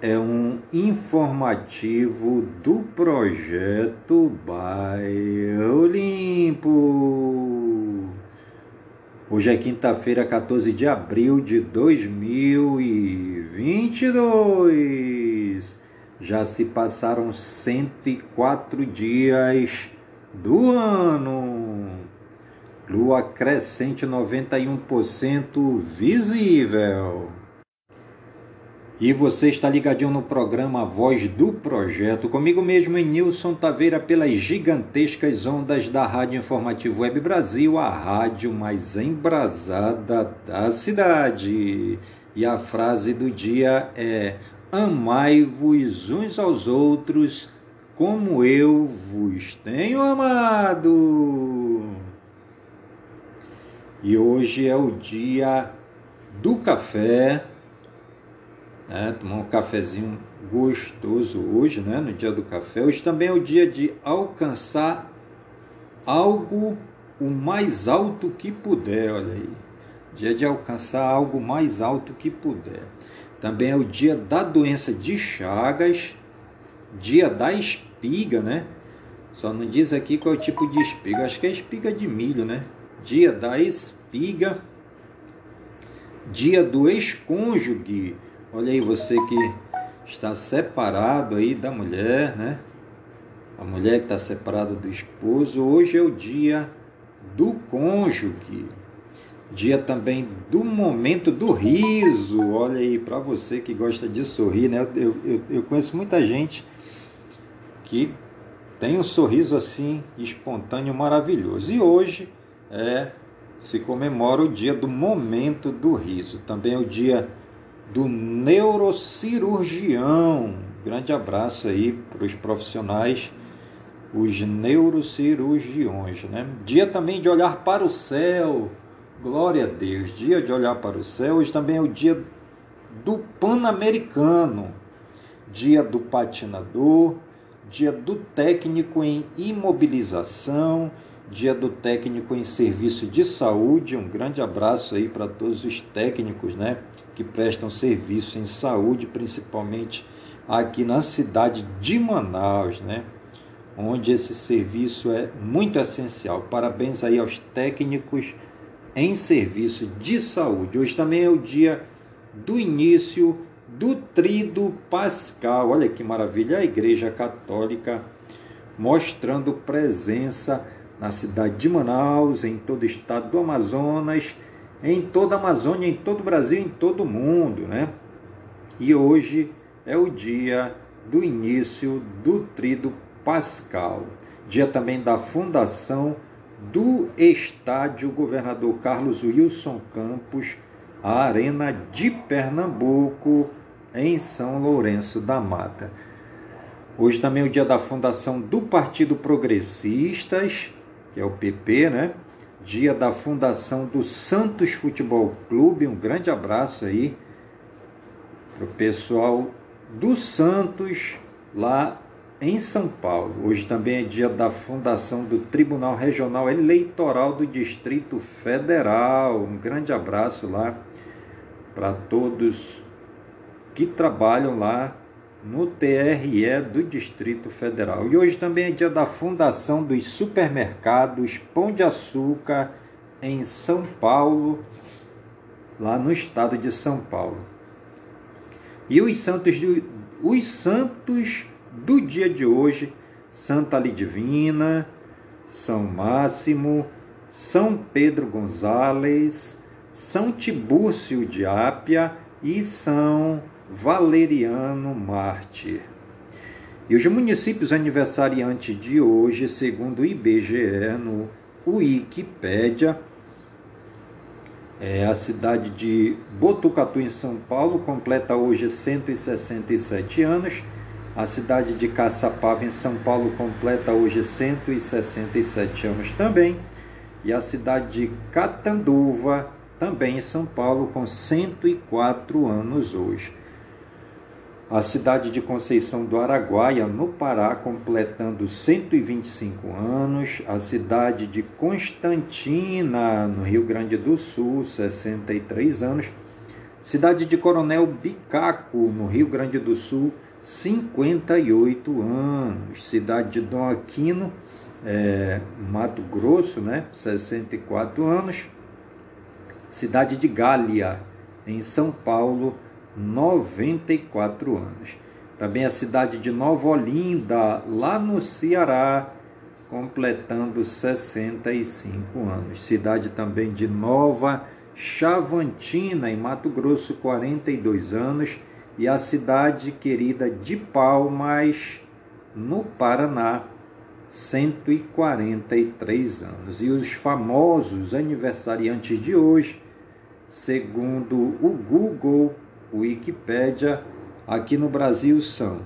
é um informativo do projeto Bairro Limpo. Hoje é quinta-feira, 14 de abril de 2022. Já se passaram 104 dias do ano. Lua crescente 91% visível. E você está ligadinho no programa Voz do Projeto, comigo mesmo em Nilson Taveira, pelas gigantescas ondas da Rádio Informativo Web Brasil, a rádio mais embrasada da cidade. E a frase do dia é: Amai-vos uns aos outros como eu vos tenho amado. E hoje é o dia do café né? tomar um cafezinho gostoso hoje, né? no dia do café. Hoje também é o dia de alcançar algo o mais alto que puder, olha aí. Dia de alcançar algo mais alto que puder. Também é o dia da doença de Chagas, dia da espiga, né? Só não diz aqui qual é o tipo de espiga. Acho que é espiga de milho, né? Dia da espiga, dia do ex-cônjuge Olha aí você que está separado aí da mulher, né? A mulher que está separada do esposo. Hoje é o dia do cônjuge. Dia também do momento do riso. Olha aí, para você que gosta de sorrir, né? Eu, eu, eu conheço muita gente que tem um sorriso assim espontâneo maravilhoso. E hoje é se comemora o dia do momento do riso. Também é o dia do neurocirurgião. Grande abraço aí para os profissionais, os neurocirurgiões, né? Dia também de olhar para o céu. Glória a Deus. Dia de olhar para o céu. Hoje também é o dia do Pan-Americano. Dia do patinador, dia do técnico em imobilização, dia do técnico em serviço de saúde. Um grande abraço aí para todos os técnicos, né? Que prestam serviço em saúde, principalmente aqui na cidade de Manaus, né? onde esse serviço é muito essencial. Parabéns aí aos técnicos em serviço de saúde. Hoje também é o dia do início do Trido Pascal. Olha que maravilha, a Igreja Católica mostrando presença na cidade de Manaus, em todo o estado do Amazonas em toda a Amazônia, em todo o Brasil, em todo o mundo, né? E hoje é o dia do início do Trido Pascal, dia também da fundação do Estádio Governador Carlos Wilson Campos, a Arena de Pernambuco, em São Lourenço da Mata. Hoje também é o dia da fundação do Partido Progressistas, que é o PP, né? Dia da fundação do Santos Futebol Clube. Um grande abraço aí para o pessoal do Santos lá em São Paulo. Hoje também é dia da fundação do Tribunal Regional Eleitoral do Distrito Federal. Um grande abraço lá para todos que trabalham lá no TRE do Distrito Federal. E hoje também é dia da fundação dos supermercados Pão de Açúcar em São Paulo, lá no estado de São Paulo. E os santos do, os santos do dia de hoje, Santa Lidivina, São Máximo, São Pedro Gonzales, São Tibúrcio de Ápia e São Valeriano Mártir. E os municípios aniversariantes de hoje, segundo o IBGE, no Wikipédia, é a cidade de Botucatu, em São Paulo, completa hoje 167 anos. A cidade de Caçapava, em São Paulo, completa hoje 167 anos também. E a cidade de Catanduva, também em São Paulo, com 104 anos hoje. A cidade de Conceição do Araguaia, no Pará, completando 125 anos. A cidade de Constantina, no Rio Grande do Sul, 63 anos. Cidade de Coronel Bicaco, no Rio Grande do Sul, 58 anos. Cidade de Dom Aquino, é, Mato Grosso, né? 64 anos. Cidade de Gália, em São Paulo, 94 anos. Também a cidade de Nova Olinda, lá no Ceará, completando 65 anos. Cidade também de Nova Chavantina, em Mato Grosso, 42 anos. E a cidade querida de Palmas, no Paraná, 143 anos. E os famosos aniversariantes de hoje, segundo o Google, Wikipédia, aqui no Brasil são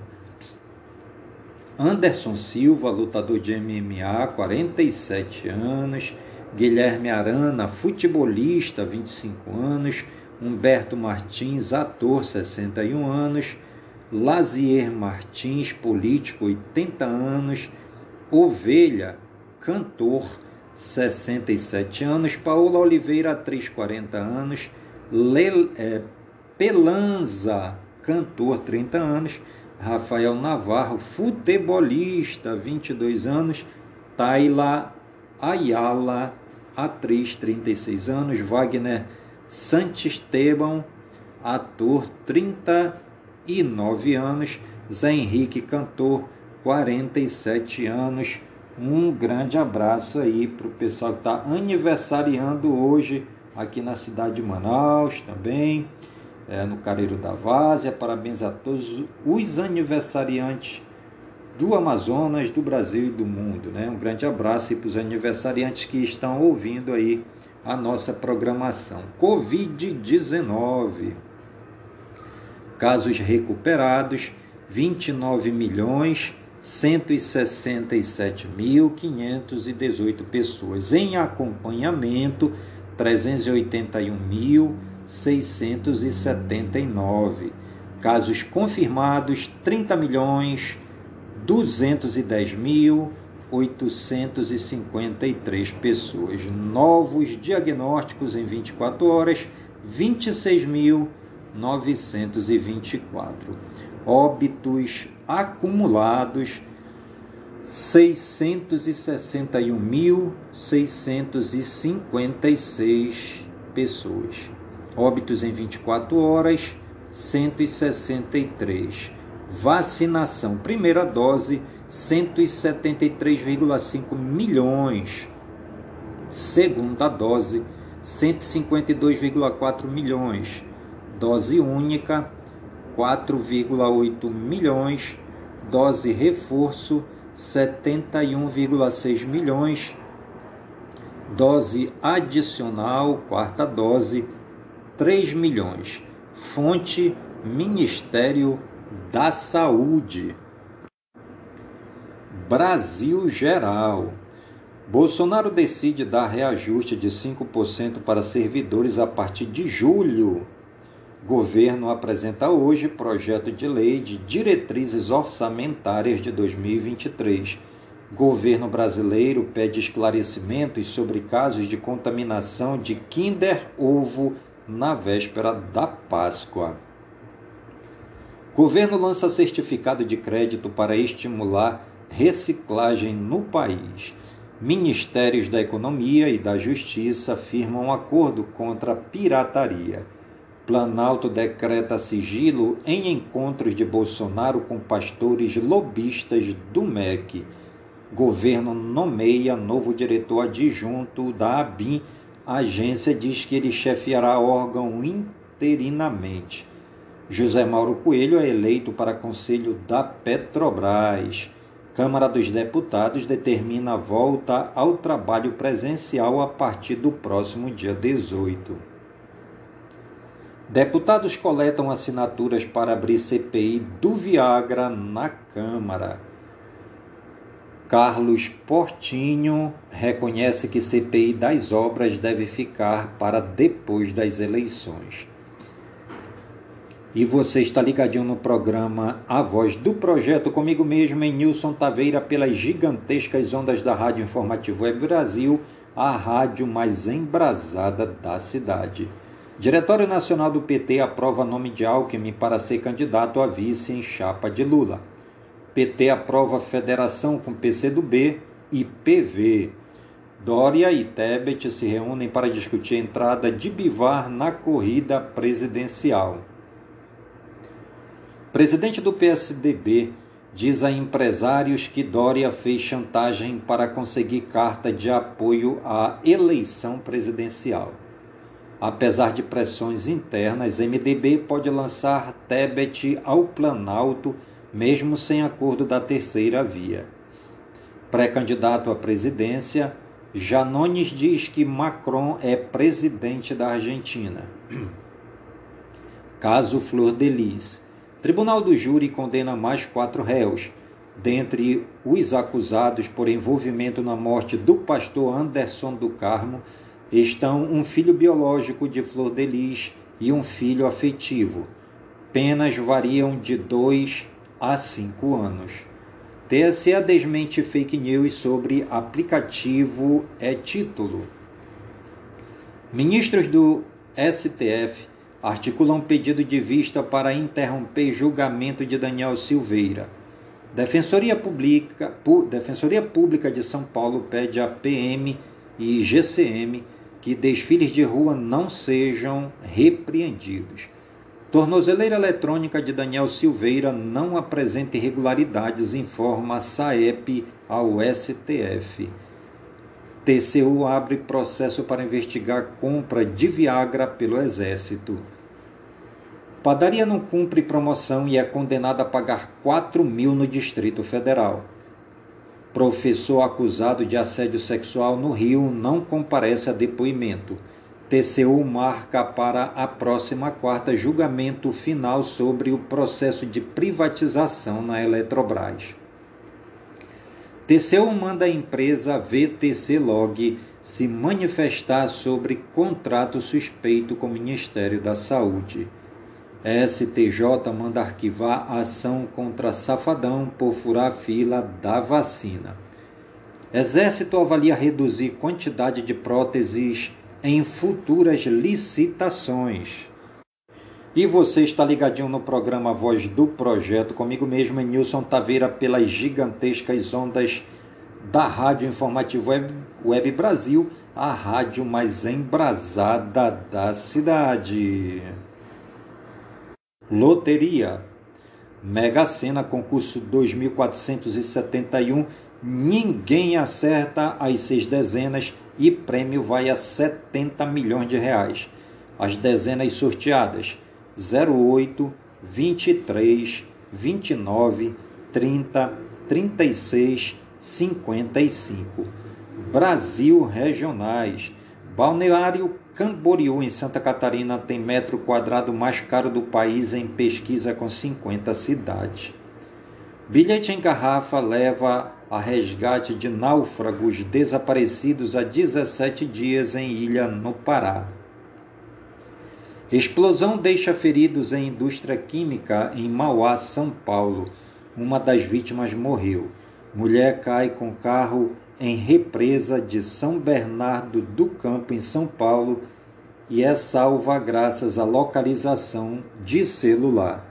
Anderson Silva, lutador de MMA, 47 anos. Guilherme Arana, futebolista, 25 anos. Humberto Martins, ator, 61 anos. Lazier Martins, político, 80 anos. Ovelha, cantor, 67 anos. Paola Oliveira, atriz, 40 anos. Le, é, Pelanza, cantor, 30 anos. Rafael Navarro, futebolista, 22 anos. Tayla Ayala, atriz, 36 anos. Wagner Santisteban, ator, 39 anos. Zé Henrique, cantor, 47 anos. Um grande abraço aí para o pessoal que está aniversariando hoje aqui na cidade de Manaus também é, no Careiro da Várzea. Parabéns a todos os aniversariantes do Amazonas, do Brasil e do mundo. Né? Um grande abraço para os aniversariantes que estão ouvindo aí a nossa programação. Covid-19. Casos recuperados, 29 milhões 167.518 pessoas. Em acompanhamento, 381 mil 679. Casos confirmados, 30 milhões 210 mil 853 pessoas. Novos diagnósticos em 24 horas, 26.924. Óbitos acumulados, 661.656 pessoas. Óbitos em 24 horas, 163. Vacinação, primeira dose, 173,5 milhões. Segunda dose, 152,4 milhões. Dose única, 4,8 milhões. Dose reforço, 71,6 milhões. Dose adicional, quarta dose, 3 milhões. Fonte Ministério da Saúde. Brasil Geral. Bolsonaro decide dar reajuste de 5% para servidores a partir de julho. Governo apresenta hoje projeto de lei de diretrizes orçamentárias de 2023. Governo brasileiro pede esclarecimentos sobre casos de contaminação de Kinder Ovo na véspera da Páscoa. Governo lança certificado de crédito para estimular reciclagem no país. Ministérios da Economia e da Justiça firmam acordo contra a pirataria. Planalto decreta sigilo em encontros de Bolsonaro com pastores lobistas do MEC. Governo nomeia novo diretor adjunto da ABIN a agência diz que ele chefiará órgão interinamente. José Mauro Coelho é eleito para conselho da Petrobras. Câmara dos Deputados determina a volta ao trabalho presencial a partir do próximo dia 18. Deputados coletam assinaturas para abrir CPI do Viagra na Câmara. Carlos Portinho reconhece que CPI das obras deve ficar para depois das eleições. E você está ligadinho no programa A Voz do Projeto comigo mesmo em Nilson Taveira pelas gigantescas ondas da Rádio Informativo Web Brasil, a rádio mais embrasada da cidade. Diretório Nacional do PT aprova nome de Alckmin para ser candidato a vice em chapa de Lula. PT aprova federação com PCdoB e PV. Dória e Tebet se reúnem para discutir a entrada de Bivar na corrida presidencial. Presidente do PSDB diz a empresários que Dória fez chantagem para conseguir carta de apoio à eleição presidencial. Apesar de pressões internas, MDB pode lançar Tebet ao Planalto, mesmo sem acordo da terceira via. Pré-candidato à presidência, Janones diz que Macron é presidente da Argentina. Caso Flor de Lis. Tribunal do Júri condena mais quatro réus. Dentre os acusados por envolvimento na morte do pastor Anderson do Carmo, estão um filho biológico de Flor de Lis e um filho afetivo. Penas variam de 2 a 5 anos. TSE desmente fake news sobre aplicativo é título. Ministros do STF articulam pedido de vista para interromper julgamento de Daniel Silveira. Defensoria Pública, Defensoria Pública de São Paulo pede a PM e GCM que desfiles de rua não sejam repreendidos. Tornozeleira eletrônica de Daniel Silveira não apresenta irregularidades, informa a SAEP ao STF. TCU abre processo para investigar compra de Viagra pelo Exército. Padaria não cumpre promoção e é condenada a pagar 4 mil no Distrito Federal. Professor acusado de assédio sexual no Rio não comparece a depoimento. TCU marca para a próxima quarta julgamento final sobre o processo de privatização na Eletrobras. TCU manda a empresa VTC Log se manifestar sobre contrato suspeito com o Ministério da Saúde. STJ manda arquivar a ação contra Safadão por furar fila da vacina. Exército avalia reduzir quantidade de próteses em futuras licitações. E você está ligadinho no programa Voz do Projeto, comigo mesmo, é Nilson Taveira, pelas gigantescas ondas da Rádio Informativo Web, Web Brasil, a rádio mais embrasada da cidade. Loteria. Mega Sena, concurso 2471. Ninguém acerta as seis dezenas e prêmio vai a 70 milhões de reais. As dezenas sorteadas: 08, 23, 29, 30, 36, 55. Brasil Regionais. Balneário Camboriú, em Santa Catarina, tem metro quadrado mais caro do país em pesquisa com 50 cidades. Bilhete em garrafa leva a resgate de náufragos desaparecidos há 17 dias em ilha no Pará. Explosão deixa feridos em indústria química em Mauá, São Paulo. Uma das vítimas morreu. Mulher cai com carro em represa de São Bernardo do Campo, em São Paulo, e é salva graças à localização de celular.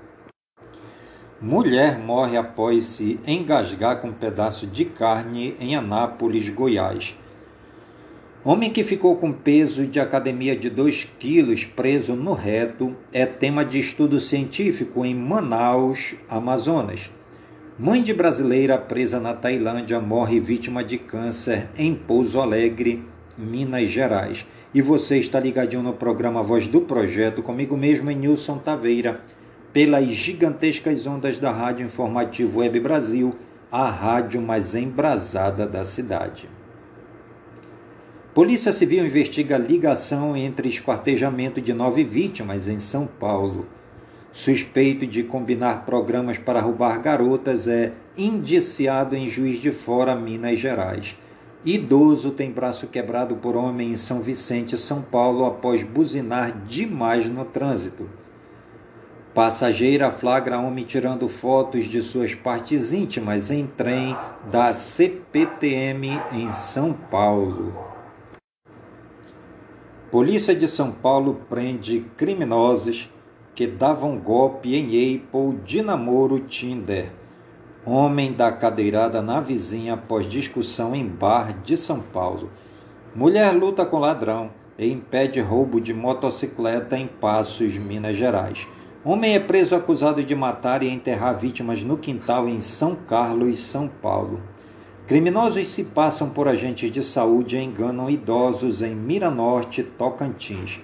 Mulher morre após se engasgar com um pedaço de carne em Anápolis, Goiás. Homem que ficou com peso de academia de 2 quilos preso no reto é tema de estudo científico em Manaus, Amazonas. Mãe de brasileira presa na Tailândia morre vítima de câncer em Pouso Alegre, Minas Gerais. E você está ligadinho no programa Voz do Projeto, comigo mesmo em Nilson Taveira, pelas gigantescas ondas da Rádio Informativo Web Brasil, a rádio mais embrasada da cidade. Polícia Civil investiga ligação entre esquartejamento de nove vítimas em São Paulo. Suspeito de combinar programas para roubar garotas é indiciado em Juiz de Fora, Minas Gerais. Idoso tem braço quebrado por homem em São Vicente, São Paulo, após buzinar demais no trânsito. Passageira flagra homem tirando fotos de suas partes íntimas em trem da CPTM em São Paulo. Polícia de São Paulo prende criminosos que davam golpe em Apple de namoro Tinder. Homem da cadeirada na vizinha após discussão em bar de São Paulo. Mulher luta com ladrão e impede roubo de motocicleta em Passos, Minas Gerais. Homem é preso acusado de matar e enterrar vítimas no quintal em São Carlos, São Paulo. Criminosos se passam por agentes de saúde e enganam idosos em Miranorte, Tocantins.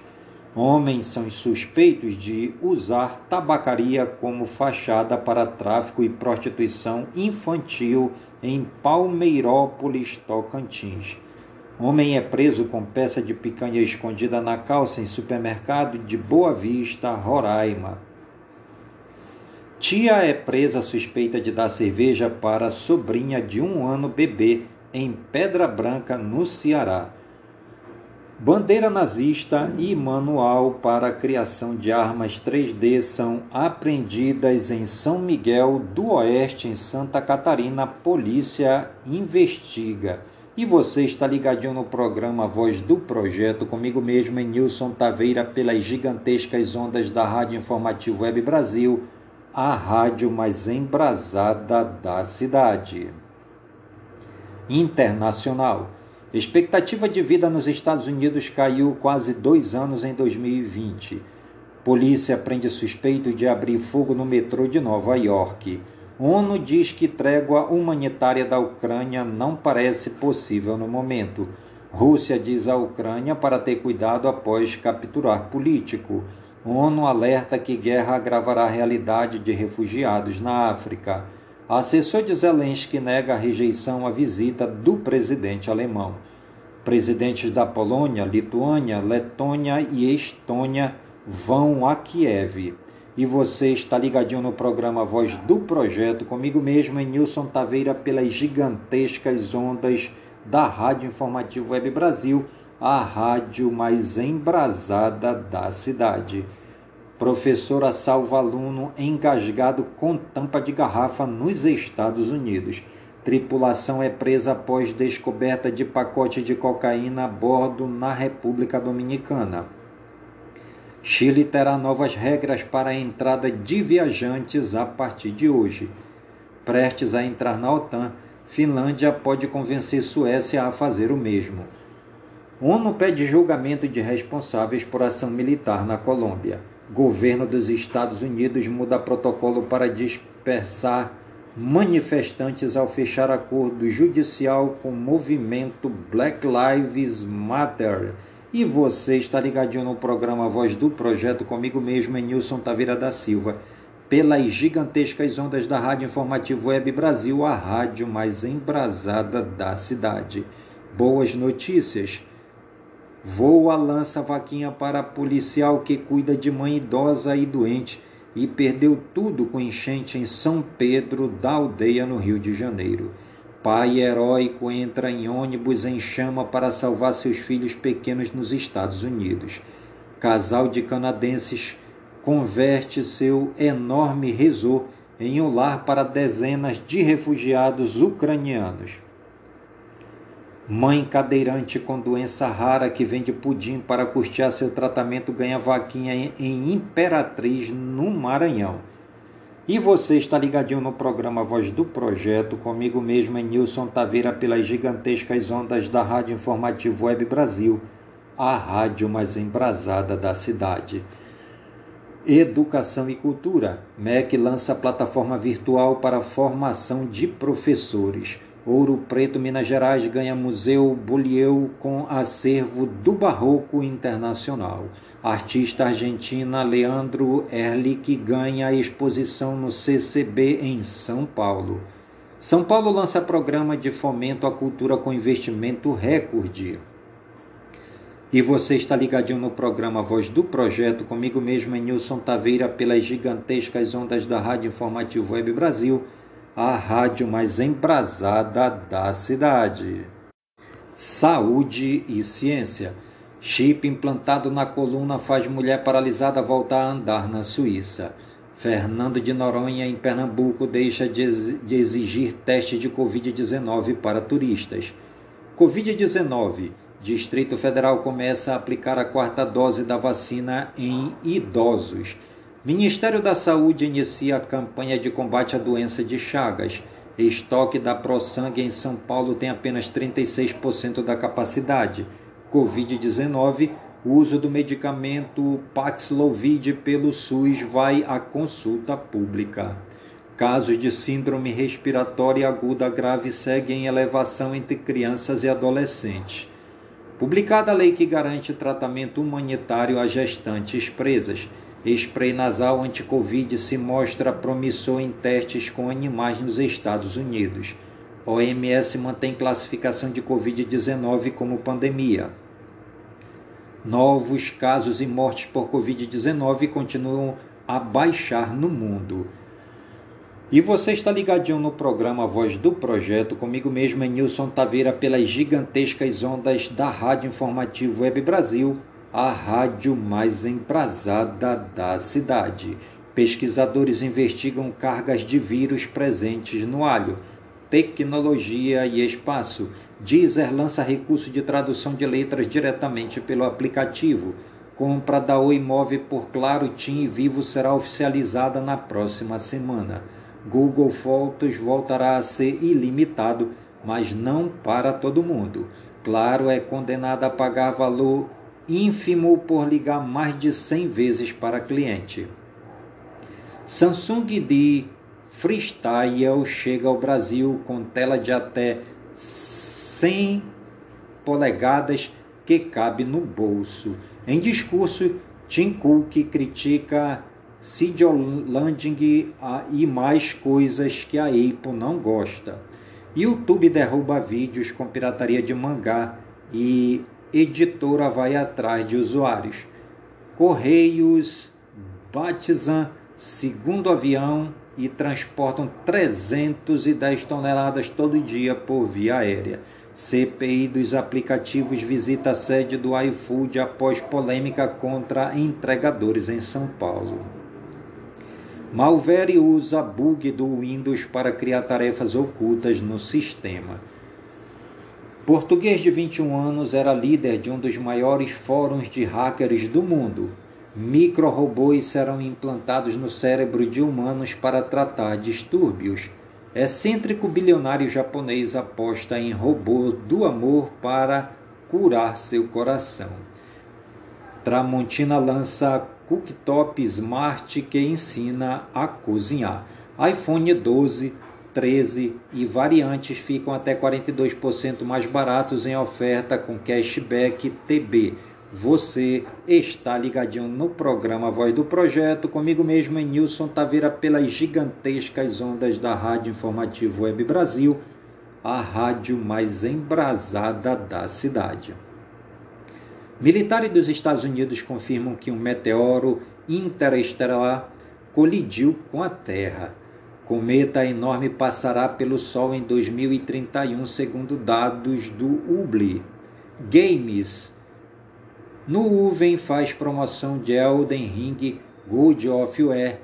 Homens são suspeitos de usar tabacaria como fachada para tráfico e prostituição infantil em Palmeirópolis, Tocantins. Homem é preso com peça de picanha escondida na calça em supermercado de Boa Vista, Roraima. Tia é presa suspeita de dar cerveja para sobrinha de um ano bebê em Pedra Branca, no Ceará. Bandeira nazista e manual para a criação de armas 3D são apreendidas em São Miguel do Oeste, em Santa Catarina. Polícia investiga. E você está ligadinho no programa Voz do Projeto, comigo mesmo, em Nilson Taveira, pelas gigantescas ondas da Rádio Informativo Web Brasil a rádio mais embrasada da cidade. Internacional. Expectativa de vida nos Estados Unidos caiu quase dois anos em 2020. Polícia prende suspeito de abrir fogo no metrô de Nova York. ONU diz que trégua humanitária da Ucrânia não parece possível no momento. Rússia diz à Ucrânia para ter cuidado após capturar político. ONU alerta que guerra agravará a realidade de refugiados na África. Assessor de Zelensky nega a rejeição à visita do presidente alemão. Presidentes da Polônia, Lituânia, Letônia e Estônia vão a Kiev. E você está ligadinho no programa Voz do Projeto, comigo mesmo, em Nilson Taveira, pelas gigantescas ondas da Rádio Informativo Web Brasil, a rádio mais embrasada da cidade. Professora salva aluno engasgado com tampa de garrafa nos Estados Unidos. Tripulação é presa após descoberta de pacote de cocaína a bordo na República Dominicana. Chile terá novas regras para a entrada de viajantes a partir de hoje. Prestes a entrar na OTAN, Finlândia pode convencer Suécia a fazer o mesmo. ONU pede julgamento de responsáveis por ação militar na Colômbia. Governo dos Estados Unidos muda protocolo para dispersar manifestantes ao fechar acordo judicial com o movimento Black Lives Matter. E você está ligadinho no programa Voz do Projeto comigo mesmo, em Nilson Taveira da Silva, pelas gigantescas ondas da Rádio Informativo Web Brasil, a rádio mais embrasada da cidade. Boas notícias! Voa lança vaquinha para policial que cuida de mãe idosa e doente e perdeu tudo com enchente em São Pedro da Aldeia, no Rio de Janeiro. Pai heróico entra em ônibus em chama para salvar seus filhos pequenos nos Estados Unidos. Casal de canadenses converte seu enorme resort em um lar para dezenas de refugiados ucranianos. Mãe cadeirante com doença rara que vende pudim para custear seu tratamento ganha vaquinha em Imperatriz, no Maranhão. E você está ligadinho no programa Voz do Projeto, comigo mesmo, em Nilson Taveira, pelas gigantescas ondas da Rádio Informativo Web Brasil, a rádio mais embrasada da cidade. Educação e Cultura. MEC lança plataforma virtual para formação de professores. Ouro Preto, Minas Gerais, ganha Museu Bulieu com acervo do Barroco Internacional. Artista argentina Leandro Erlich ganha exposição no CCB em São Paulo. São Paulo lança programa de fomento à cultura com investimento recorde. E você está ligadinho no programa Voz do Projeto, comigo mesmo em Nilson Taveira, pelas gigantescas ondas da Rádio Informativo Web Brasil, a rádio mais embrasada da cidade. Saúde e ciência. Chip implantado na coluna faz mulher paralisada voltar a andar na Suíça. Fernando de Noronha, em Pernambuco, deixa de exigir teste de Covid-19 para turistas. Covid-19 Distrito Federal começa a aplicar a quarta dose da vacina em idosos. Ministério da Saúde inicia a campanha de combate à doença de Chagas. Estoque da ProSangue em São Paulo tem apenas 36% da capacidade. Covid-19, o uso do medicamento Paxlovid pelo SUS vai à consulta pública. Casos de síndrome respiratória aguda grave seguem em elevação entre crianças e adolescentes. Publicada a lei que garante tratamento humanitário a gestantes presas, spray nasal anti-Covid se mostra promissor em testes com animais nos Estados Unidos. OMS mantém classificação de Covid-19 como pandemia. Novos casos e mortes por Covid-19 continuam a baixar no mundo. E você está ligadinho no programa Voz do Projeto, comigo mesmo é Nilson Taveira, pelas gigantescas ondas da Rádio Informativo Web Brasil, a rádio mais emprazada da cidade. Pesquisadores investigam cargas de vírus presentes no alho. Tecnologia e espaço. Deezer lança recurso de tradução de letras diretamente pelo aplicativo. Compra da Oi Move por Claro, TIM e Vivo será oficializada na próxima semana. Google Fotos voltará a ser ilimitado, mas não para todo mundo. Claro, é condenado a pagar valor ínfimo por ligar mais de 100 vezes para cliente. Samsung de Freestyle chega ao Brasil com tela de até 100 polegadas que cabe no bolso. Em discurso, Tim Cook critica seed landing e mais coisas que a Apple não gosta. YouTube derruba vídeos com pirataria de mangá e editora vai atrás de usuários. Correios batizam segundo avião e transportam 310 toneladas todo dia por via aérea. CPI dos aplicativos visita a sede do iFood após polêmica contra entregadores em São Paulo. Malware usa bug do Windows para criar tarefas ocultas no sistema. Português de 21 anos era líder de um dos maiores fóruns de hackers do mundo. Micro-robôs serão implantados no cérebro de humanos para tratar distúrbios. Excêntrico bilionário japonês aposta em robô do amor para curar seu coração. Tramontina lança cooktop smart que ensina a cozinhar. iPhone 12, 13 e variantes ficam até 42% mais baratos em oferta com cashback TB. Você está ligadinho no programa Voz do Projeto, comigo mesmo em Nilson Taveira, pelas gigantescas ondas da Rádio Informativo Web Brasil, a rádio mais embrasada da cidade. Militares dos Estados Unidos confirmam que um meteoro interestelar colidiu com a Terra. Cometa enorme passará pelo Sol em 2031, segundo dados do Hubble. Games. No Uven faz promoção de Elden Ring, God of War,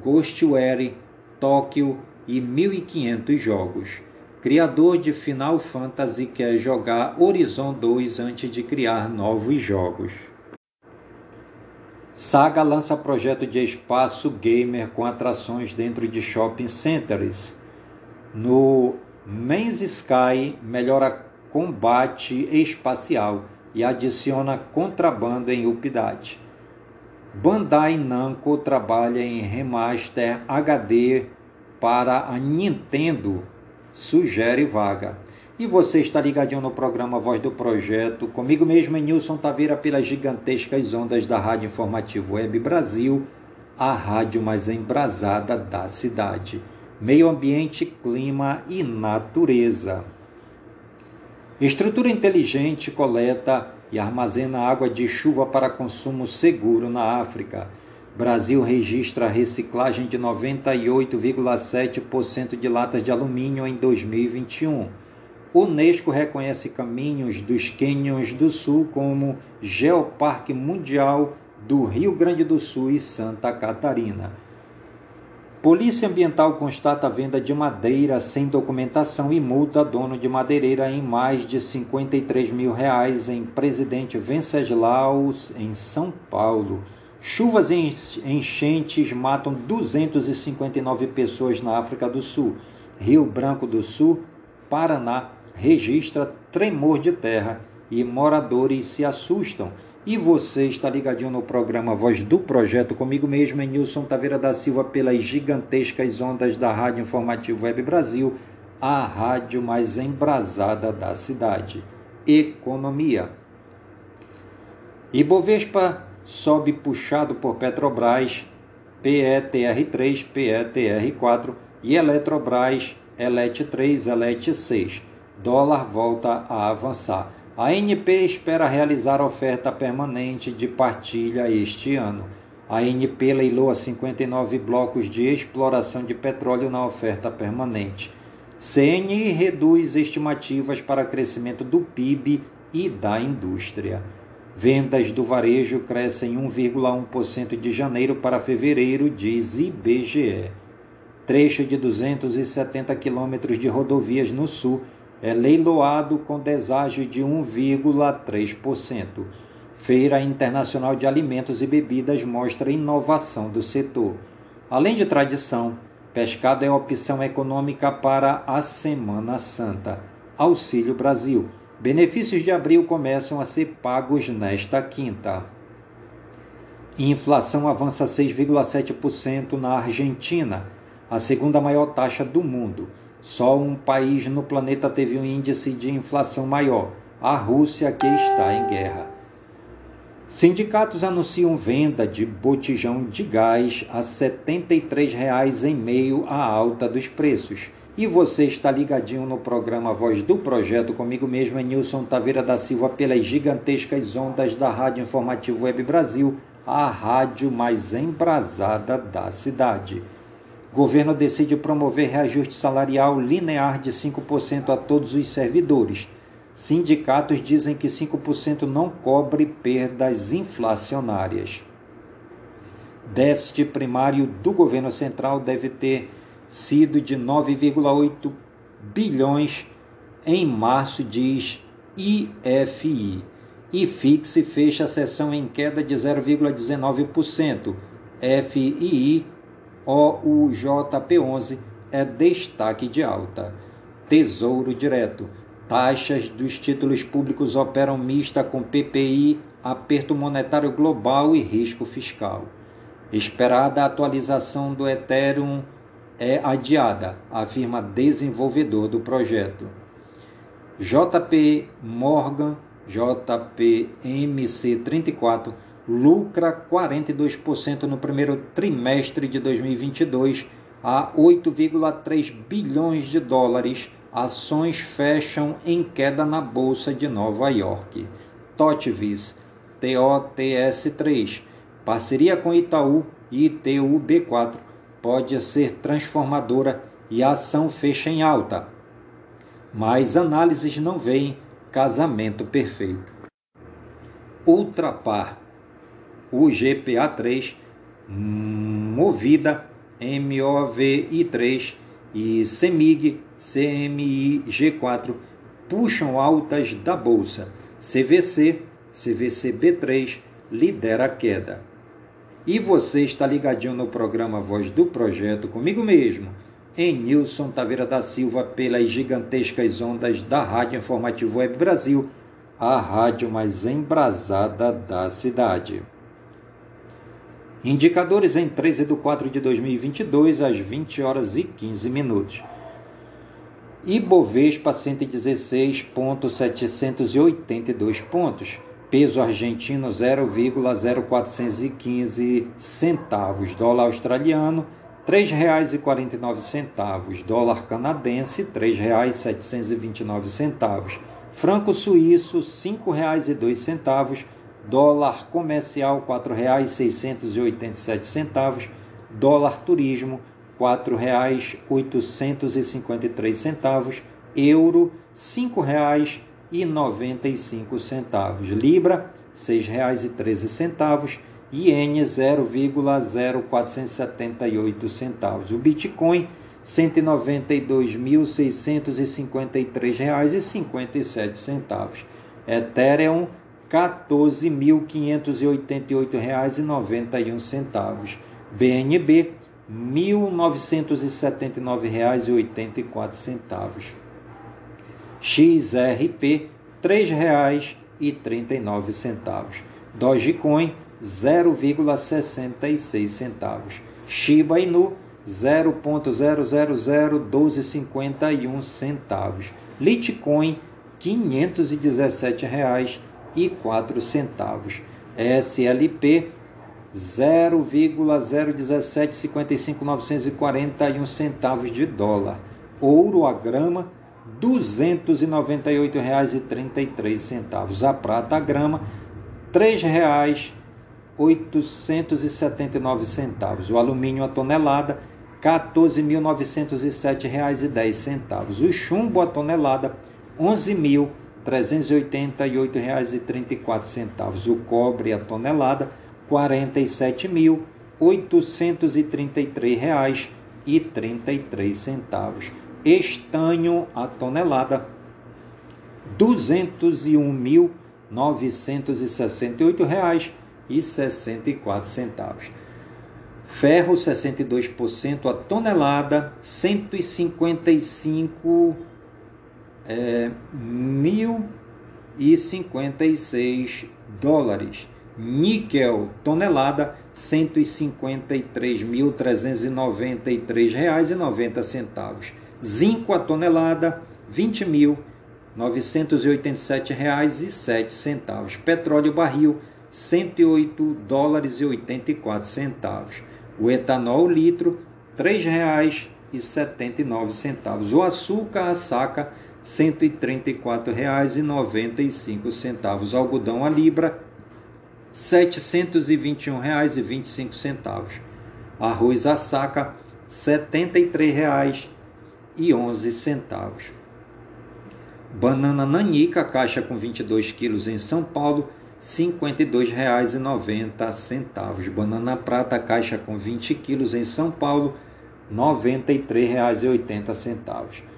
Ghostware, Tóquio e 1.500 jogos. Criador de Final Fantasy quer jogar Horizon 2 antes de criar novos jogos. Saga lança projeto de espaço gamer com atrações dentro de shopping centers. No Men's Sky melhora combate espacial e adiciona contrabando em Update. Bandai Namco trabalha em remaster HD para a Nintendo sugere vaga. E você está ligadinho no programa Voz do Projeto, comigo mesmo em Nilson Taveira, pelas gigantescas ondas da Rádio Informativo Web Brasil, a rádio mais embrasada da cidade. Meio ambiente, clima e natureza. Estrutura inteligente coleta e armazena água de chuva para consumo seguro na África. Brasil registra reciclagem de 98,7% de latas de alumínio em 2021. Unesco reconhece caminhos dos Cânions do Sul como Geoparque Mundial do Rio Grande do Sul e Santa Catarina. Polícia Ambiental constata a venda de madeira sem documentação e multa dono de madeireira em mais de 53 mil reais em Presidente Venceslau, em São Paulo. Chuvas e enchentes matam 259 pessoas na África do Sul. Rio Branco do Sul, Paraná, registra tremor de terra e moradores se assustam. E você está ligadinho no programa Voz do Projeto comigo mesmo, Nilson Taveira da Silva, pelas gigantescas ondas da Rádio Informativo Web Brasil, a rádio mais embrasada da cidade. Economia. Ibovespa sobe puxado por Petrobras, PETR3, PETR4 e Eletrobras, ELET3, ELET6. Dólar volta a avançar. A ANP espera realizar oferta permanente de partilha este ano. A ANP leiloa 59 blocos de exploração de petróleo na oferta permanente. CNI reduz estimativas para crescimento do PIB e da indústria. Vendas do varejo crescem 1,1% de janeiro para fevereiro, diz IBGE. Trecho de 270 quilômetros de rodovias no sul é leiloado com deságio de 1,3%. Feira Internacional de Alimentos e Bebidas mostra inovação do setor. Além de tradição, pescado é opção econômica para a Semana Santa. Auxílio Brasil. Benefícios de abril começam a ser pagos nesta quinta. Inflação avança 6,7% na Argentina, a segunda maior taxa do mundo. Só um país no planeta teve um índice de inflação maior, a Rússia, que está em guerra. Sindicatos anunciam venda de botijão de gás a R$ 73,00 em meio à alta dos preços. E você está ligadinho no programa Voz do Projeto comigo mesmo, é Nilson Taveira da Silva, pelas gigantescas ondas da Rádio Informativo Web Brasil, a rádio mais embrasada da cidade. Governo decide promover reajuste salarial linear de 5% a todos os servidores. Sindicatos dizem que 5% não cobre perdas inflacionárias. Déficit primário do governo central deve ter sido de 9,8 bilhões em março, diz IFI. E fixe fecha a sessão em queda de 0,19%. FII o JP11 é destaque de alta. Tesouro Direto. Taxas dos títulos públicos operam mista com PPI, aperto monetário global e risco fiscal. Esperada atualização do Ethereum é adiada, afirma desenvolvedor do projeto. JP Morgan, JPMC 34 lucra 42% no primeiro trimestre de 2022 a 8,3 bilhões de dólares. Ações fecham em queda na bolsa de Nova York. Totvis, TOTS3, parceria com Itaú e ITUB4 pode ser transformadora e a ação fecha em alta. Mas análises não veem casamento perfeito. Ultrapar o GPA3, Movida MOVI3 e CEMIG CMI-G4 puxam altas da bolsa. CVC, CVC-B3 lidera a queda. E você está ligadinho no programa Voz do Projeto comigo mesmo, em Nilson Taveira da Silva, pelas gigantescas ondas da Rádio Informativo Web Brasil, a rádio mais embrasada da cidade. Indicadores em 13 de 4 de 2022, às 20 horas e 15 minutos. Ibovespa 116.782 pontos. Peso argentino 0,0415 centavos. Dólar australiano R$ 3,49. Dólar canadense R$ 3,729. Franco suíço, R$ 5,02. Dólar comercial, R$ 4,687. Dólar turismo, R$ 4,853. Euro, R$ 5,95. Libra, R$ 6,13. Iene, 0,0478 centavos. O Bitcoin, R$ 192.653,57. Ethereum, 14.588 reais e 91 centavos. BNB R$ 1.979,84. XRP R$ 3,39. Dogecoin 0,66 centavos. Shiba Inu 0.0001251 centavos. Litecoin R$ 517,00 0,04 SLP 0,01755.941 centavos de dólar. Ouro a grama R$ 298,33. A prata a grama R$ 3,879. O alumínio a tonelada R$ 14.907,10. O chumbo a tonelada R$ 11.000 11.388,34. O cobre a tonelada, R$ 47.833,33. Estanho a tonelada, R$ 201.968,00 e 64 centavos. Ferro 62% a tonelada, 155 é, mil e 56 dólares. Níquel tonelada 153.393 reais e 90 centavos. Zinco a tonelada 20 mil 987 reais e 7 centavos. Petróleo barril 108 dólares e 84 centavos. O etanol litro R$ 3,79. O açúcar a saca R$ 134,95. O algodão a libra R$ 721,25. Arroz a saca R$ 73,11. Banana nanica, caixa com 22 quilos em São Paulo, R$ 52,90. Banana prata, caixa com 20 quilos em São Paulo, R$ 93,80.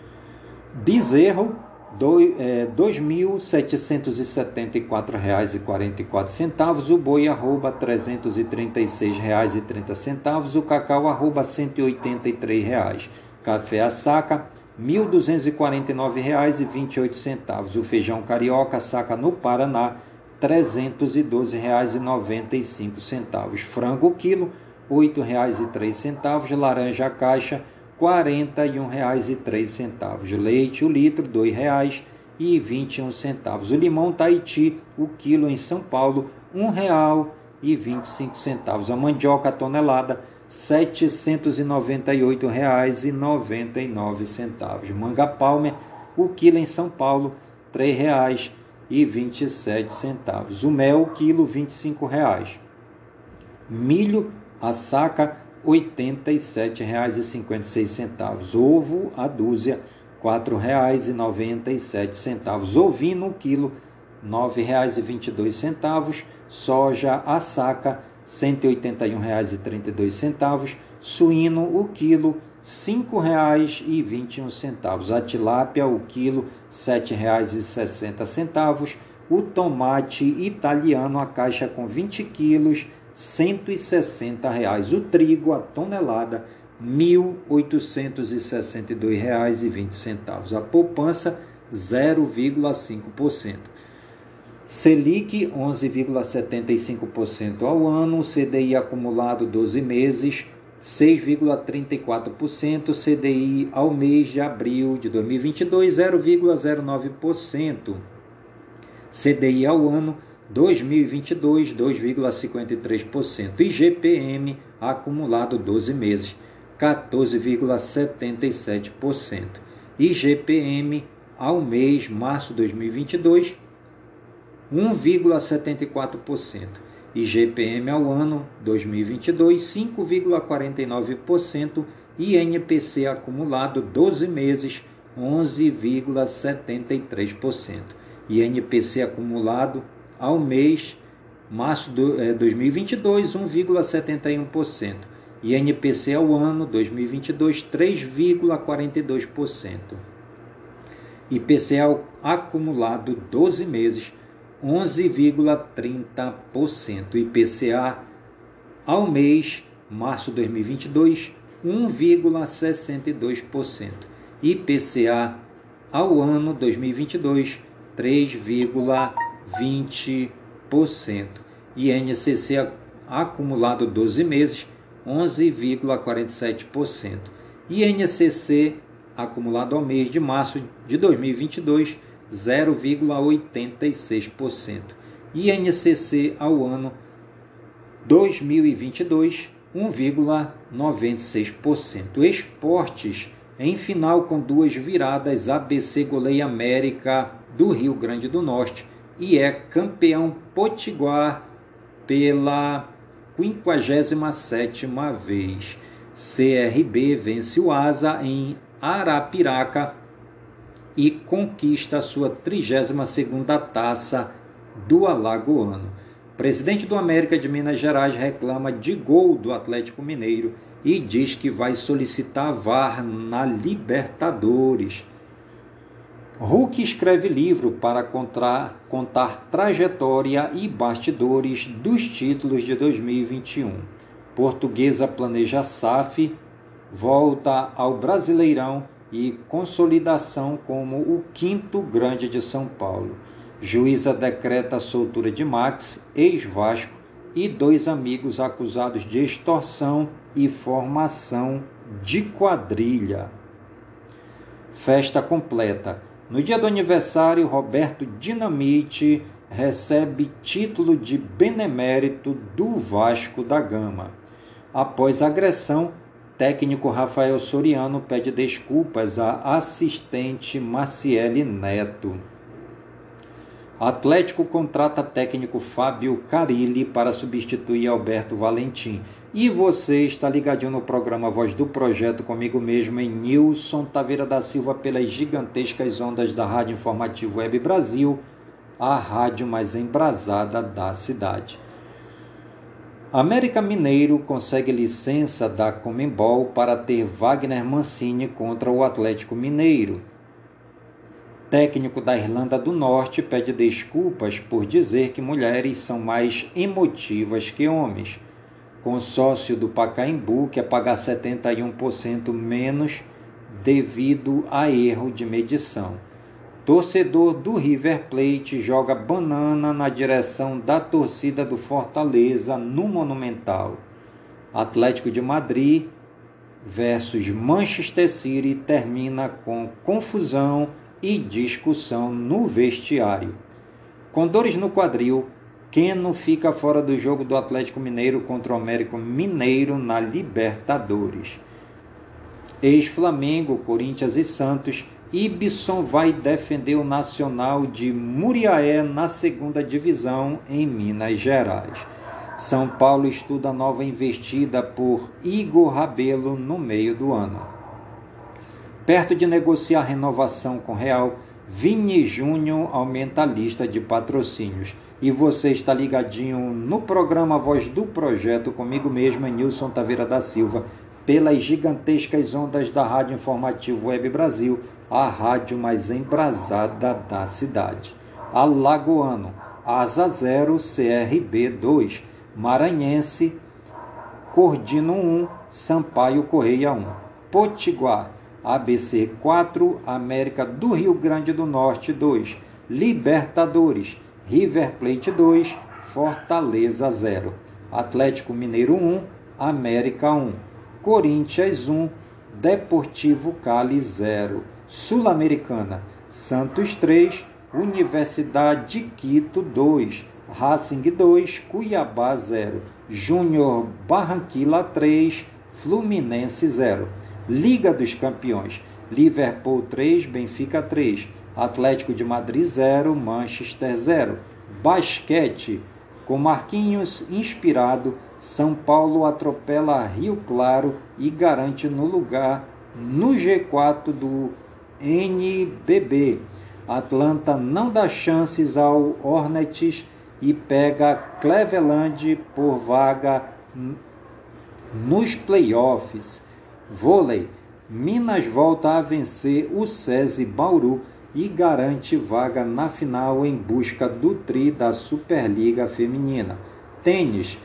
Bezerro, R$ 2.774,44. O boi, arroba R$ 336,30. O cacau, arroba R$ 183,00. Café a saca, R$ 1.249,28. O feijão carioca, saca no Paraná, R$ 312,95. Frango quilo, R$ 8,03. Laranja caixa, R$ 41,03. Leite o litro, R$ 2,21. O limão Tahiti, o quilo em São Paulo, R$ 1,25. A mandioca tonelada, R$ 798,99. Manga palmer, o quilo em São Paulo, R$ 3,00 e 27 centavos. O mel, quilo, 25 reais. Milho, a saca, R$ 87,56. Ovo, a dúzia, R$ 4,97. Ovino, quilo, R$ 9,22. Soja, a saca, R$ 181,32. Suíno, o quilo, R$ 5,21. A tilápia, o quilo, R$ 7,60. O tomate italiano, a caixa com 20 quilos, R$ 160. Reais. O trigo, a tonelada, R$ 1.862,20. A poupança, 0,5%. Selic 11,75% ao ano, CDI acumulado 12 meses 6,34%, CDI ao mês de abril de 2022, 0,09%, CDI ao ano 2022, 2,53%, IGPM acumulado 12 meses, 14,77%, IGPM ao mês, março 2022, 1,74%. IGPM ao ano 2022, 5,49% e NPC acumulado 12 meses, 11,73%. E NPC acumulado ao mês, março de 2022, 1,71%. E NPC ao ano 2022, 3,42%. IPCA acumulado 12 meses, 11,30%. IPCA ao mês, março 2022, 1,62%. IPCA ao ano 2022, 3,20%. INCC acumulado 12 meses, 11,47%. INCC acumulado ao mês de março de 2022, 0,86%. INCC ao ano 2022, 1,96%. Esportes em final com duas viradas, ABC goleia América do Rio Grande do Norte e é campeão potiguar pela 57ª vez. CRB vence o Asa em Arapiraca e conquista sua 32ª taça do Alagoano. Presidente do América de Minas Gerais reclama de gol do Atlético Mineiro e diz que vai solicitar VAR na Libertadores. Hulk escreve livro para contar, contar trajetória e bastidores dos títulos de 2021. Portuguesa planeja SAF, volta ao Brasileirão e consolidação como o quinto grande de São Paulo. Juíza decreta a soltura de Max, ex-Vasco, e dois amigos acusados de extorsão e formação de quadrilha. Festa completa. No dia do aniversário, Roberto Dinamite recebe título de benemérito do Vasco da Gama. Após agressão, técnico Rafael Soriano pede desculpas à assistente Maciele Neto. Atlético contrata técnico Fábio Carilli para substituir Alberto Valentim. E você está ligadinho no programa Voz do Projeto comigo mesmo em Nilson Taveira da Silva pelas gigantescas ondas da Rádio Informativo Web Brasil, a rádio mais embrasada da cidade. América Mineiro consegue licença da Comembol para ter Wagner Mancini contra o Atlético Mineiro. Técnico da Irlanda do Norte pede desculpas por dizer que mulheres são mais emotivas que homens. Consórcio do Pacaembu quer pagar 71% menos devido a erro de medição. Torcedor do River Plate joga banana na direção da torcida do Fortaleza no Monumental. Atlético de Madrid versus Manchester City termina com confusão e discussão no vestiário. Com dores no quadril, Keno fica fora do jogo do Atlético Mineiro contra o Américo Mineiro na Libertadores. Ex-Flamengo, Corinthians e Santos Ibson vai defender o Nacional de Muriaé na segunda divisão em Minas Gerais. São Paulo estuda nova investida por Igor Rabelo no meio do ano. Perto de negociar renovação com Real, Vini Júnior aumenta a lista de patrocínios. E você está ligadinho no programa Voz do Projeto comigo mesmo, Nilson Taveira da Silva, pelas gigantescas ondas da Rádio Informativo Web Brasil a rádio mais embrasada da cidade. Alagoano, Asa 0, CRB 2, Maranhense, Cordino 1, Sampaio Correia 1, Potiguar, ABC 4, América do Rio Grande do Norte 2, Libertadores, River Plate 2, Fortaleza 0, Atlético Mineiro 1, América 1, Corinthians 1, Deportivo Cali 0. Sul-Americana, Santos 3, Universidade de Quito 2, Racing 2, Cuiabá 0, Júnior Barranquilla 3, Fluminense 0. Liga dos Campeões, Liverpool 3, Benfica 3, Atlético de Madrid 0, Manchester 0. Basquete, com Marquinhos inspirado, São Paulo atropela Rio Claro e garante no lugar no G4 do NBB. Atlanta não dá chances ao Hornets e pega Cleveland por vaga nos playoffs. Vôlei. Minas volta a vencer o SESI Bauru e garante vaga na final em busca do tri da Superliga Feminina. Tênis.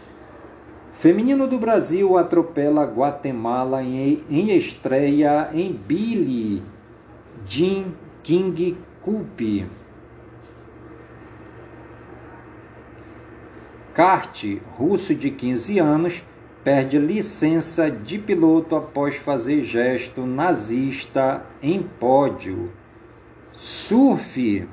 Feminino do Brasil atropela Guatemala em, em estreia em Billie Jean King Cup. Kart, russo de 15 anos, perde licença de piloto após fazer gesto nazista em pódio. Surf.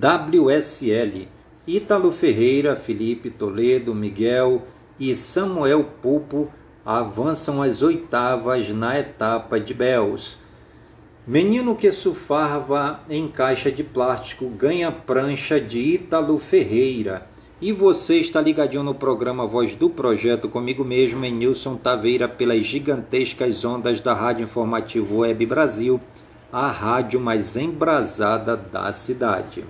WSL. Ítalo Ferreira, Felipe Toledo, Miguel e Samuel Pupo avançam às oitavas na etapa de Bells. Menino que surfava em caixa de plástico ganha prancha de Ítalo Ferreira. E você está ligadinho no programa Voz do Projeto comigo mesmo, em Nilson Taveira, pelas gigantescas ondas da Rádio Informativo Web Brasil a rádio mais embrasada da cidade.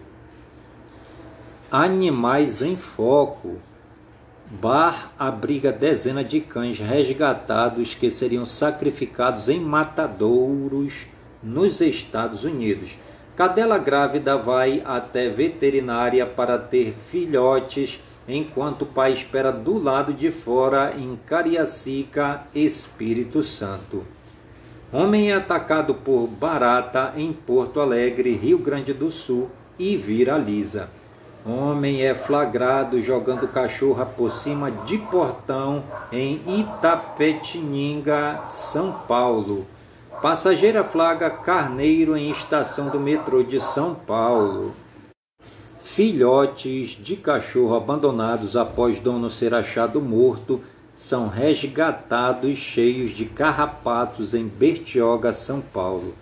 Animais em Foco. Bar abriga dezena de cães resgatados que seriam sacrificados em matadouros nos Estados Unidos. Cadela grávida vai até veterinária para ter filhotes, enquanto o pai espera do lado de fora em Cariacica, Espírito Santo. Homem é atacado por barata em Porto Alegre, Rio Grande do Sul e viraliza. Homem é flagrado jogando cachorra por cima de portão em Itapetininga, São Paulo. Passageira flaga carneiro em estação do metrô de São Paulo. Filhotes de cachorro abandonados após dono ser achado morto são resgatados cheios de carrapatos em Bertioga, São Paulo.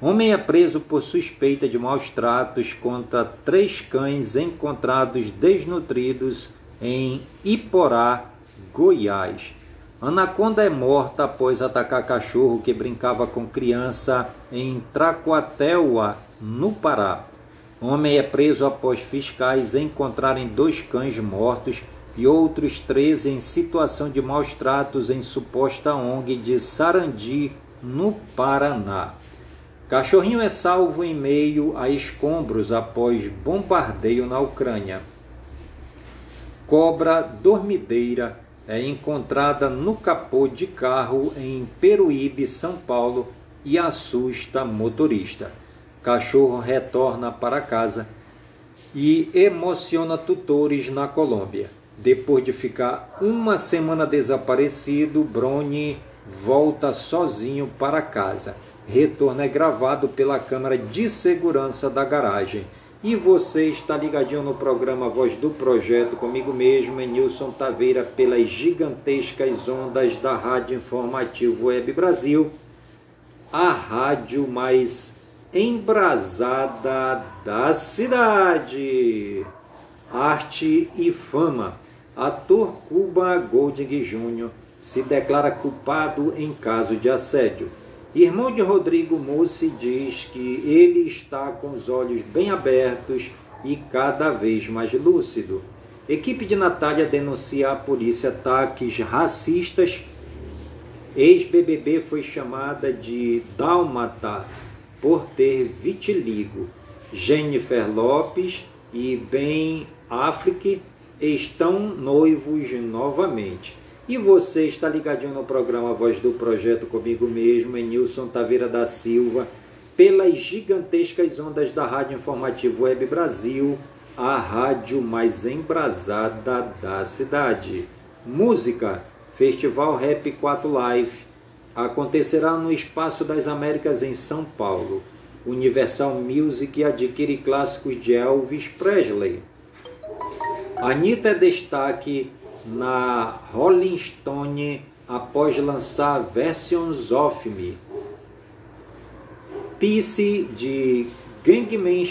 Homem é preso por suspeita de maus tratos contra três cães encontrados desnutridos em Iporá, Goiás. Anaconda é morta após atacar cachorro que brincava com criança em Tracuateua, no Pará. Homem é preso após fiscais encontrarem dois cães mortos e outros 13 em situação de maus tratos em suposta ONG de Sarandi, no Paraná. Cachorrinho é salvo em meio a escombros após bombardeio na Ucrânia. Cobra dormideira é encontrada no capô de carro em Peruíbe, São Paulo, e assusta motorista. Cachorro retorna para casa e emociona tutores na Colômbia. Depois de ficar uma semana desaparecido, Brony volta sozinho para casa. Retorno é gravado pela câmera de segurança da garagem. E você está ligadinho no programa Voz do Projeto comigo mesmo, Nilson Taveira, pelas gigantescas ondas da Rádio Informativo Web Brasil, a rádio mais embrasada da cidade. Arte e fama ator Cuba Golding Jr. se declara culpado em caso de assédio. Irmão de Rodrigo Mussi diz que ele está com os olhos bem abertos e cada vez mais lúcido. Equipe de Natália denuncia à polícia ataques racistas. Ex-BBB foi chamada de Dálmata por ter vitiligo. Jennifer Lopes e Ben Affleck estão noivos novamente. E você está ligadinho no programa Voz do Projeto comigo mesmo, em Nilson Taveira da Silva, pelas gigantescas ondas da Rádio Informativo Web Brasil, a rádio mais embrasada da cidade. Música, Festival Rap 4 Live, acontecerá no Espaço das Américas em São Paulo. Universal Music adquire clássicos de Elvis Presley. Anitta é destaque na Rolling Stone após lançar Versions of Me. Peace de Gangnam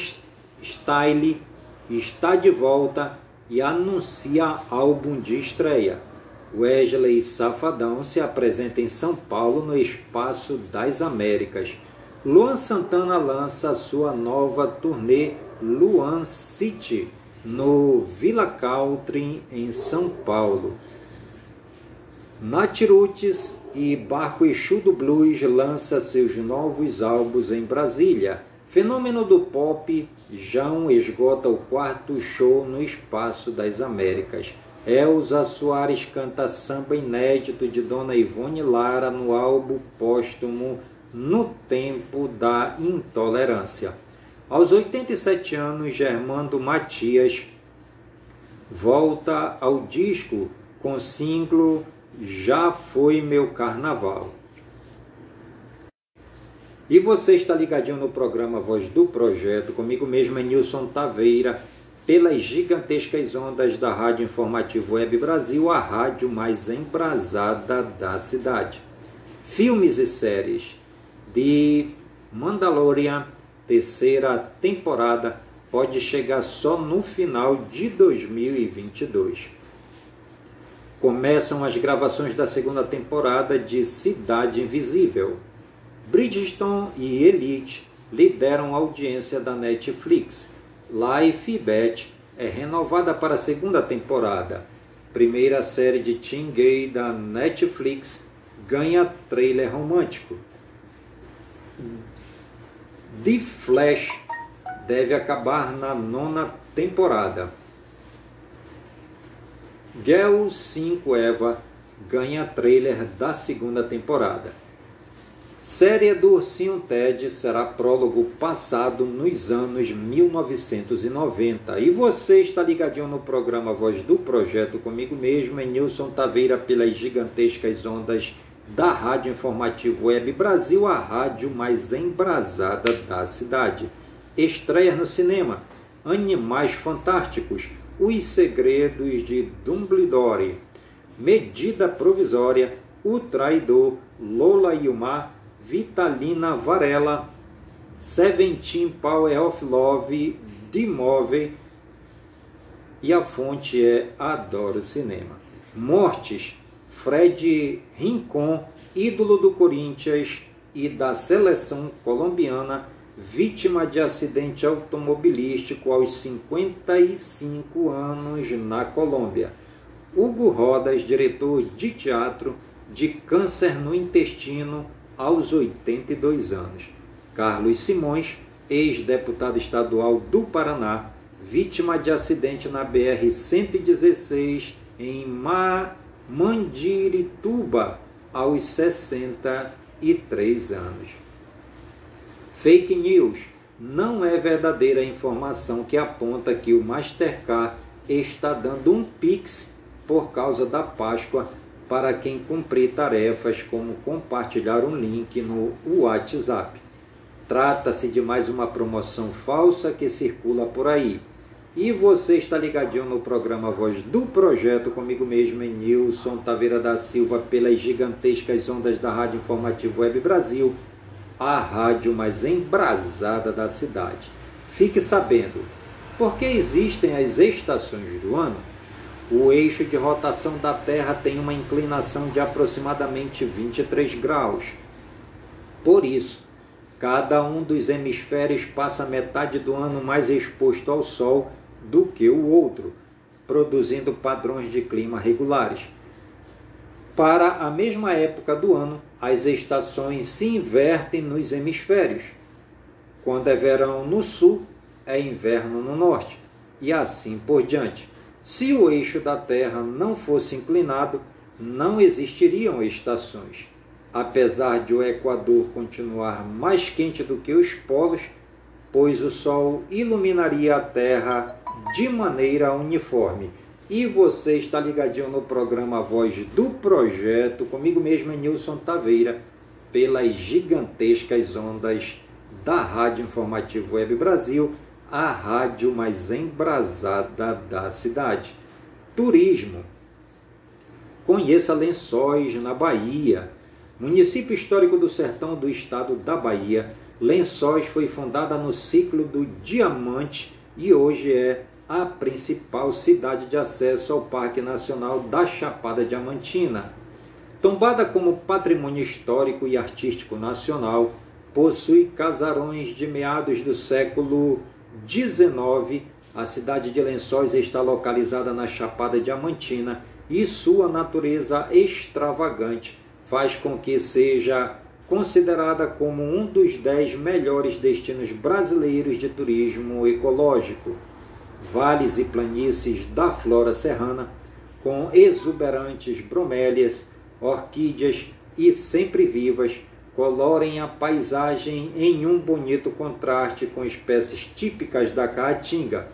Style está de volta e anuncia álbum de estreia. Wesley Safadão se apresenta em São Paulo no Espaço das Américas. Luan Santana lança sua nova turnê Luan City no Villa Country em São Paulo. Natirutes e Barco Exu do Blues lança seus novos álbuns em Brasília. Fenômeno do pop, João esgota o quarto show no Espaço das Américas. Elza Soares canta samba inédito de Dona Ivone Lara no álbum póstumo No Tempo da Intolerância. Aos 87 anos, Germando Matias volta ao disco com single Já Foi Meu Carnaval. E você está ligadinho no programa Voz do Projeto, comigo mesmo é Nilson Taveira, pelas gigantescas ondas da Rádio Informativo Web Brasil, a rádio mais embrasada da cidade. Filmes e séries de Mandalorian, terceira temporada, pode chegar só no final de 2022. Começam as gravações da segunda temporada de Cidade Invisível. Bridgestone e Elite lideram a audiência da Netflix. Life Bet é renovada para a segunda temporada. Primeira série de Teen Gay da Netflix ganha trailer romântico. The Flash deve acabar na nona temporada. Girl 5 Eva ganha trailer da segunda temporada. Série do Ursinho Ted será prólogo passado nos anos 1990. E você está ligadinho no programa Voz do Projeto comigo mesmo, é Nilson Taveira, pelas gigantescas ondas da Rádio Informativo Web Brasil, a rádio mais embrasada da cidade. Estreia no cinema: Animais Fantásticos, Os Segredos de Dumbledore, Medida Provisória, O Traidor, Lola e o Mar Vitalina Varela, Seventeen Power of Love, de Move e a fonte é Adoro Cinema. Mortes, Fred Rincon, ídolo do Corinthians e da seleção colombiana, vítima de acidente automobilístico aos 55 anos na Colômbia. Hugo Rodas, diretor de teatro de câncer no intestino, aos 82 anos. Carlos Simões, ex-deputado estadual do Paraná, vítima de acidente na BR-116 em Mandirituba, aos 63 anos. Fake news não é verdadeira informação que aponta que o Mastercard está dando um Pix por causa da Páscoa para quem cumprir tarefas como compartilhar um link no WhatsApp. Trata-se de mais uma promoção falsa que circula por aí. E você está ligadinho no programa Voz do Projeto, comigo mesmo, em Nilson Taveira da Silva, pelas gigantescas ondas da Rádio Informativo Web Brasil, a rádio mais embrasada da cidade. Fique sabendo, porque existem as estações do ano, o eixo de rotação da Terra tem uma inclinação de aproximadamente 23 graus. Por isso, cada um dos hemisférios passa metade do ano mais exposto ao Sol do que o outro, produzindo padrões de clima regulares. Para a mesma época do ano, as estações se invertem nos hemisférios. Quando é verão no sul, é inverno no norte, e assim por diante. Se o eixo da Terra não fosse inclinado, não existiriam estações. Apesar de o Equador continuar mais quente do que os polos, pois o Sol iluminaria a Terra de maneira uniforme. E você está ligadinho no programa Voz do Projeto, comigo mesmo, Nilson Taveira, pelas gigantescas ondas da Rádio Informativo Web Brasil a rádio mais embrasada da cidade. Turismo. Conheça Lençóis, na Bahia. Município histórico do sertão do estado da Bahia, Lençóis foi fundada no ciclo do diamante e hoje é a principal cidade de acesso ao Parque Nacional da Chapada Diamantina. Tombada como patrimônio histórico e artístico nacional, possui casarões de meados do século XIX. A cidade de Lençóis está localizada na Chapada Diamantina e sua natureza extravagante faz com que seja considerada como um dos dez melhores destinos brasileiros de turismo ecológico. Vales e planícies da flora serrana, com exuberantes bromélias, orquídeas e sempre vivas, colorem a paisagem em um bonito contraste com espécies típicas da caatinga,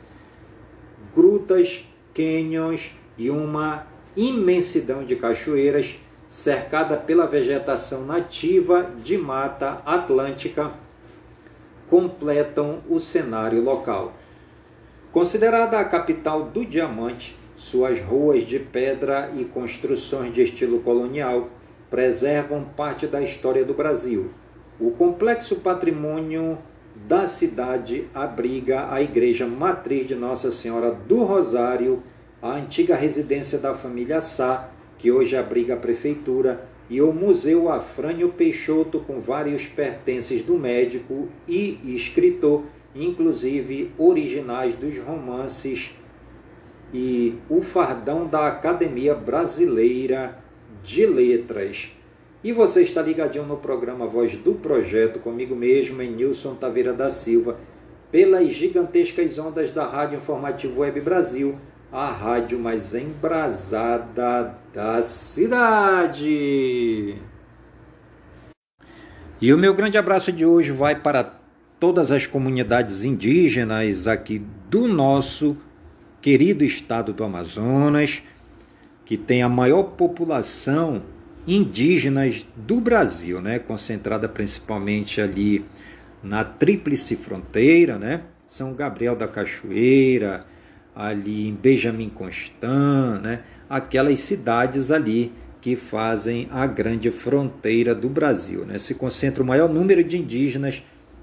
grutas, cânions e uma imensidão de cachoeiras cercada pela vegetação nativa de mata atlântica, completam o cenário local. Considerada a capital do diamante, suas ruas de pedra e construções de estilo colonial preservam parte da história do Brasil. O complexo patrimônio da cidade abriga a igreja matriz de Nossa Senhora do Rosário, a antiga residência da família Sá, que hoje abriga a prefeitura, e o Museu Afrânio Peixoto, com vários pertences do médico e escritor, inclusive originais dos romances e o fardão da Academia Brasileira de Letras. E você está ligadinho no programa Voz do Projeto, comigo mesmo, em Nilson Taveira da Silva, pelas gigantescas ondas da Rádio Informativo Web Brasil, a rádio mais embrasada da cidade. E o meu grande abraço de hoje vai para todas as comunidades indígenas aqui do nosso querido estado do Amazonas, que tem a maior população indígenas do Brasil, né, concentrada principalmente ali na tríplice fronteira, né? São Gabriel da Cachoeira, ali em Benjamin Constant, né? aquelas cidades ali que fazem a grande fronteira do Brasil. Né? Se concentra o maior número de indígenas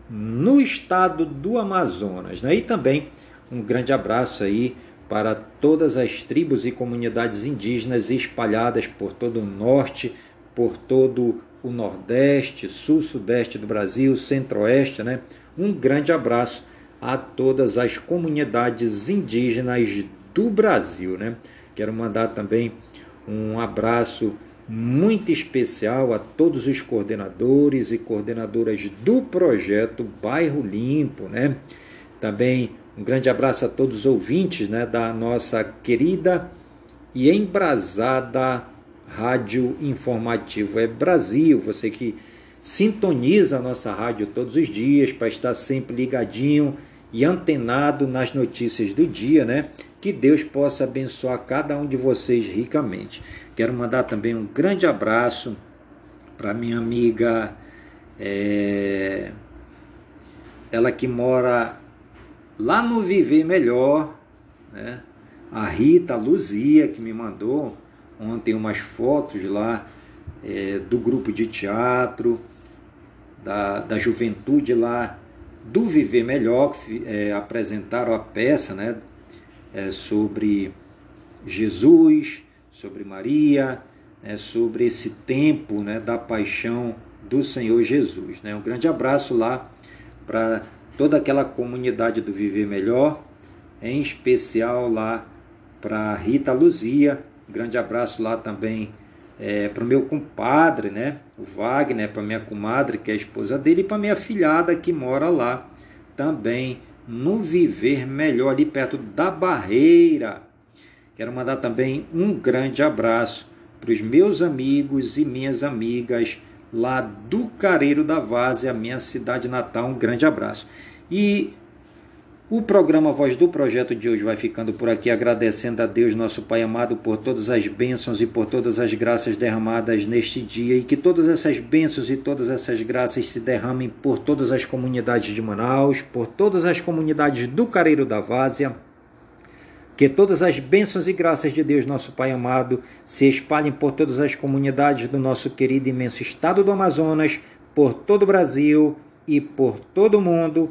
no estado do Amazonas. Né? E também um grande abraço aí para todas as tribos e comunidades indígenas espalhadas por todo o norte, por todo o nordeste, sul, sudeste do Brasil, centro-oeste, né? Um grande abraço a todas as comunidades indígenas do Brasil. Né? Quero mandar também um abraço muito especial a todos os coordenadores e coordenadoras do projeto Bairro Limpo. Né? Também um grande abraço a todos os ouvintes né, da nossa querida e embrasada Rádio Informativo é Brasil. Você que sintoniza a nossa rádio todos os dias para estar sempre ligadinho e antenado nas notícias do dia, né? Que Deus possa abençoar cada um de vocês ricamente. Quero mandar também um grande abraço para minha amiga, é, ela que mora lá no Viver Melhor, né? A Rita Luzia, que me mandou ontem umas fotos lá é, do grupo de teatro, da, da juventude lá do Viver Melhor, que é, apresentaram a peça né, é, sobre Jesus, sobre Maria, né, sobre esse tempo né, da paixão do Senhor Jesus. Né? Um grande abraço lá para toda aquela comunidade do Viver Melhor, em especial lá para Rita Luzia. Um grande abraço lá também é, para o meu compadre, né, o Wagner, para minha comadre, que é a esposa dele, e para minha filhada que mora lá também no Viver Melhor, ali perto da Barreira. Quero mandar também um grande abraço para os meus amigos e minhas amigas lá do Careiro da Várzea, minha cidade natal. Um grande abraço. E o programa Voz do Projeto de hoje vai ficando por aqui, agradecendo a Deus, nosso Pai amado, por todas as bênçãos e por todas as graças derramadas neste dia, e que todas essas bênçãos e todas essas graças se derramem por todas as comunidades de Manaus, por todas as comunidades do Careiro da Várzea, que todas as bênçãos e graças de Deus, nosso Pai amado, se espalhem por todas as comunidades do nosso querido e imenso estado do Amazonas, por todo o Brasil e por todo o mundo,